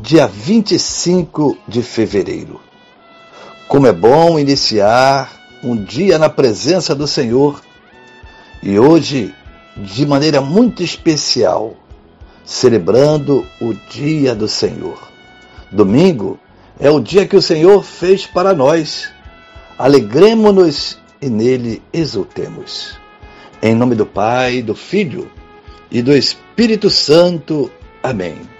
dia 25 de fevereiro. Como é bom iniciar um dia na presença do Senhor e hoje, de maneira muito especial, celebrando o Dia do Senhor. Domingo é o dia que o Senhor fez para nós. Alegremos-nos e nele exultemos. Em nome do Pai, do Filho e do Espírito Santo. Amém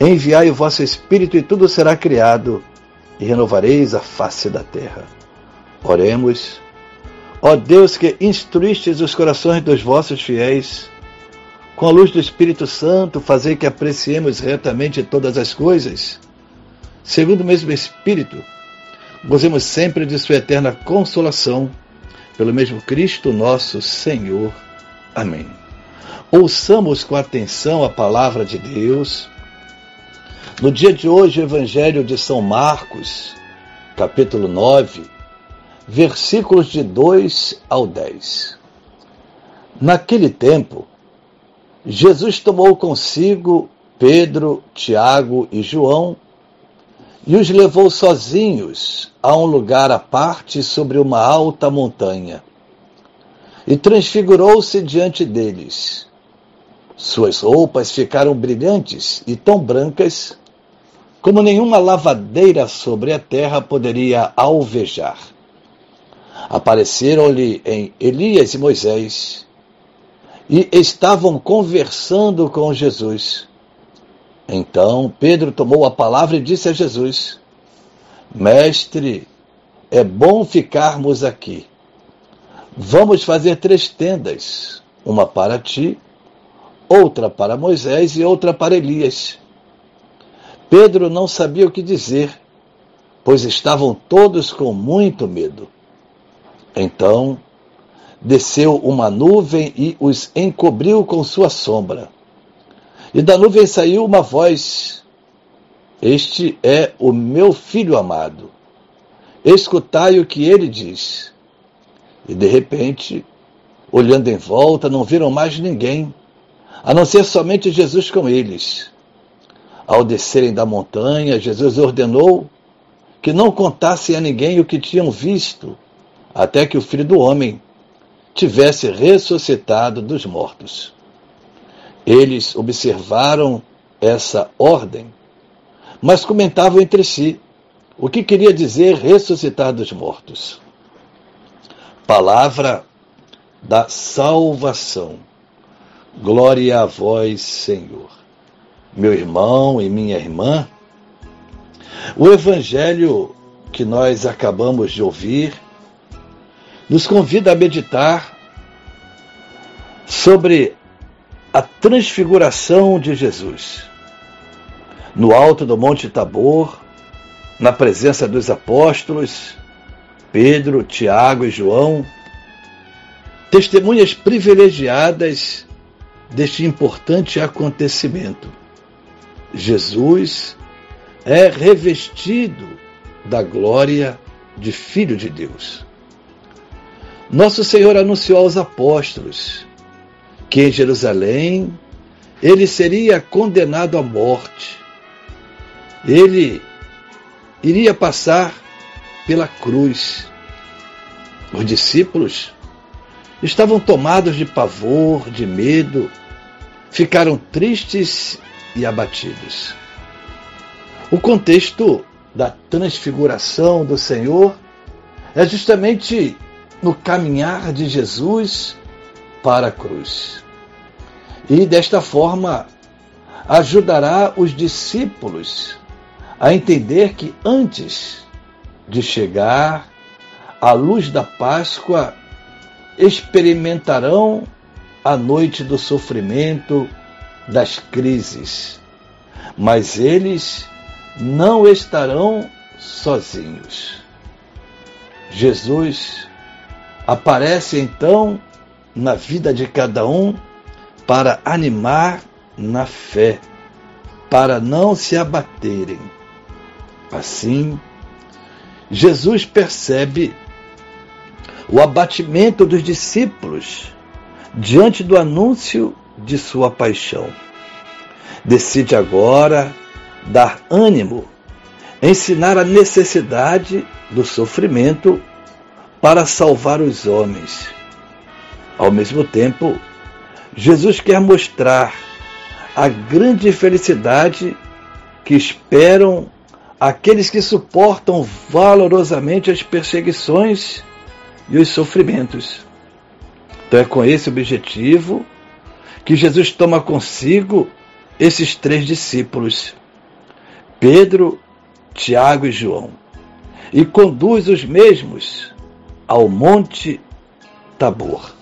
Enviai o vosso Espírito e tudo será criado, e renovareis a face da terra. Oremos. Ó Deus que instruístes os corações dos vossos fiéis, com a luz do Espírito Santo, fazei que apreciemos retamente todas as coisas, segundo o mesmo Espírito, gozemos sempre de Sua eterna consolação, pelo mesmo Cristo nosso Senhor. Amém. Ouçamos com atenção a palavra de Deus no dia de hoje, o Evangelho de São Marcos, capítulo 9, versículos de 2 ao 10. Naquele tempo, Jesus tomou consigo Pedro, Tiago e João e os levou sozinhos a um lugar à parte sobre uma alta montanha. E transfigurou-se diante deles. Suas roupas ficaram brilhantes e tão brancas como nenhuma lavadeira sobre a terra poderia alvejar. Apareceram-lhe em Elias e Moisés e estavam conversando com Jesus. Então Pedro tomou a palavra e disse a Jesus: Mestre, é bom ficarmos aqui. Vamos fazer três tendas: uma para ti, outra para Moisés e outra para Elias. Pedro não sabia o que dizer, pois estavam todos com muito medo. Então desceu uma nuvem e os encobriu com sua sombra. E da nuvem saiu uma voz: Este é o meu filho amado. Escutai o que ele diz. E de repente, olhando em volta, não viram mais ninguém, a não ser somente Jesus com eles. Ao descerem da montanha, Jesus ordenou que não contassem a ninguém o que tinham visto, até que o filho do homem tivesse ressuscitado dos mortos. Eles observaram essa ordem, mas comentavam entre si o que queria dizer ressuscitar dos mortos. Palavra da salvação. Glória a vós, Senhor meu irmão e minha irmã, o Evangelho que nós acabamos de ouvir nos convida a meditar sobre a transfiguração de Jesus. No alto do Monte Tabor, na presença dos apóstolos, Pedro, Tiago e João, testemunhas privilegiadas deste importante acontecimento. Jesus é revestido da glória de Filho de Deus. Nosso Senhor anunciou aos apóstolos que em Jerusalém ele seria condenado à morte. Ele iria passar pela cruz. Os discípulos estavam tomados de pavor, de medo, ficaram tristes e abatidos. O contexto da transfiguração do Senhor é justamente no caminhar de Jesus para a cruz. E desta forma ajudará os discípulos a entender que antes de chegar à luz da Páscoa, experimentarão a noite do sofrimento, das crises, mas eles não estarão sozinhos. Jesus aparece então na vida de cada um para animar na fé, para não se abaterem. Assim, Jesus percebe o abatimento dos discípulos diante do anúncio de sua paixão. Decide agora dar ânimo, ensinar a necessidade do sofrimento para salvar os homens. Ao mesmo tempo, Jesus quer mostrar a grande felicidade que esperam aqueles que suportam valorosamente as perseguições e os sofrimentos. Então é com esse objetivo que Jesus toma consigo esses três discípulos, Pedro, Tiago e João, e conduz os mesmos ao Monte Tabor.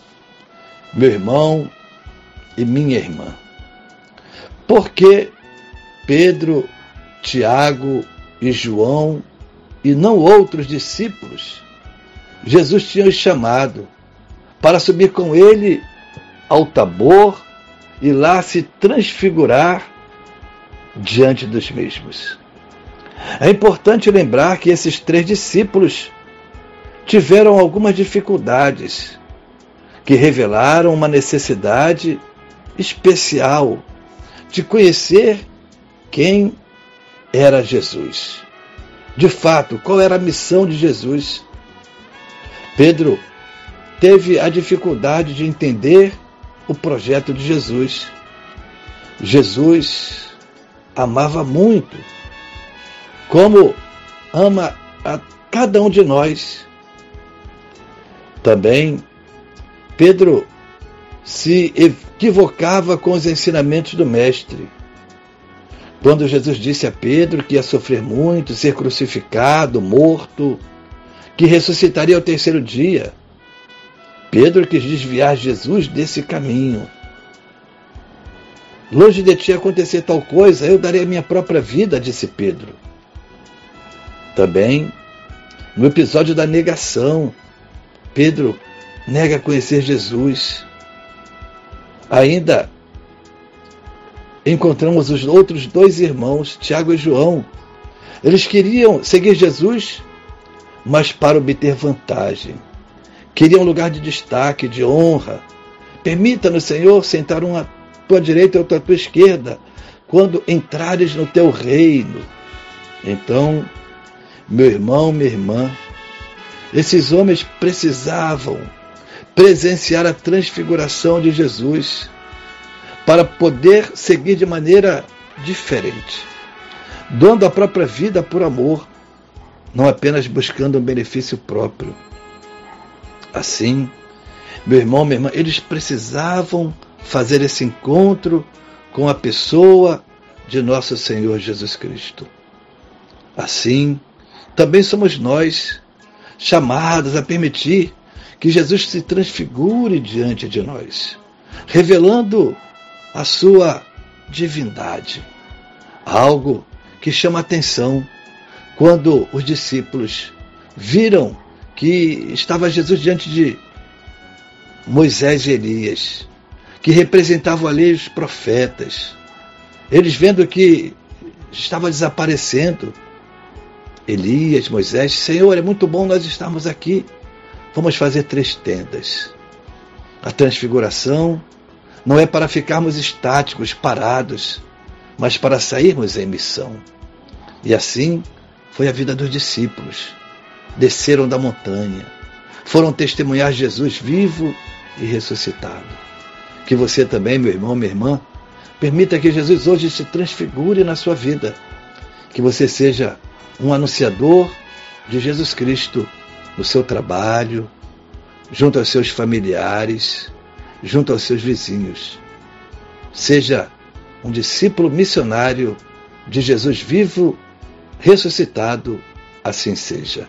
Meu irmão e minha irmã. Porque Pedro, Tiago e João e não outros discípulos, Jesus tinha os chamado para subir com ele ao Tabor e lá se transfigurar diante dos mesmos. É importante lembrar que esses três discípulos tiveram algumas dificuldades que revelaram uma necessidade especial de conhecer quem era Jesus. De fato, qual era a missão de Jesus? Pedro teve a dificuldade de entender o projeto de Jesus. Jesus amava muito, como ama a cada um de nós. Também Pedro se equivocava com os ensinamentos do Mestre. Quando Jesus disse a Pedro que ia sofrer muito, ser crucificado, morto, que ressuscitaria ao terceiro dia, Pedro quis desviar Jesus desse caminho. Longe de ti acontecer tal coisa, eu darei a minha própria vida, disse Pedro. Também, no episódio da negação, Pedro nega conhecer Jesus. Ainda encontramos os outros dois irmãos, Tiago e João. Eles queriam seguir Jesus, mas para obter vantagem. Queria um lugar de destaque, de honra. Permita-nos, Senhor, sentar um à tua direita e outro à tua esquerda, quando entrares no teu reino. Então, meu irmão, minha irmã, esses homens precisavam presenciar a transfiguração de Jesus para poder seguir de maneira diferente, doando a própria vida por amor, não apenas buscando um benefício próprio. Assim, meu irmão, minha irmã, eles precisavam fazer esse encontro com a pessoa de nosso Senhor Jesus Cristo. Assim, também somos nós chamados a permitir que Jesus se transfigure diante de nós, revelando a sua divindade. Algo que chama atenção quando os discípulos viram que estava Jesus diante de Moisés e Elias, que representavam ali os profetas. Eles vendo que estava desaparecendo Elias, Moisés, Senhor, é muito bom nós estarmos aqui. Vamos fazer três tendas. A transfiguração não é para ficarmos estáticos, parados, mas para sairmos em missão. E assim foi a vida dos discípulos desceram da montanha, foram testemunhar Jesus vivo e ressuscitado. Que você também, meu irmão, minha irmã, permita que Jesus hoje se transfigure na sua vida, Que você seja um anunciador de Jesus Cristo no seu trabalho, junto aos seus familiares, junto aos seus vizinhos. Seja um discípulo missionário de Jesus vivo, ressuscitado, assim seja.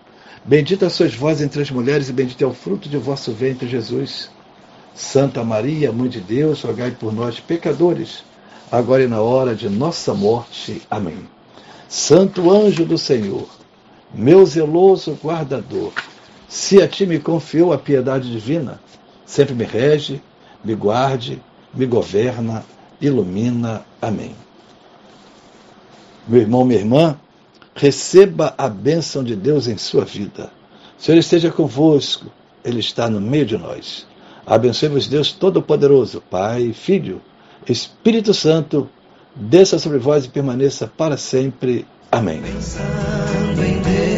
Bendita sois vós entre as mulheres, e bendito é o fruto de vosso ventre, Jesus. Santa Maria, Mãe de Deus, rogai por nós, pecadores, agora e na hora de nossa morte. Amém. Santo anjo do Senhor, meu zeloso guardador, se a ti me confiou a piedade divina, sempre me rege, me guarde, me governa, ilumina. Amém. Meu irmão, minha irmã, receba a bênção de Deus em sua vida. O Senhor esteja convosco, Ele está no meio de nós. Abençoe-vos, Deus Todo-Poderoso, Pai, Filho, Espírito Santo, desça sobre vós e permaneça para sempre. Amém. Pensando em Deus.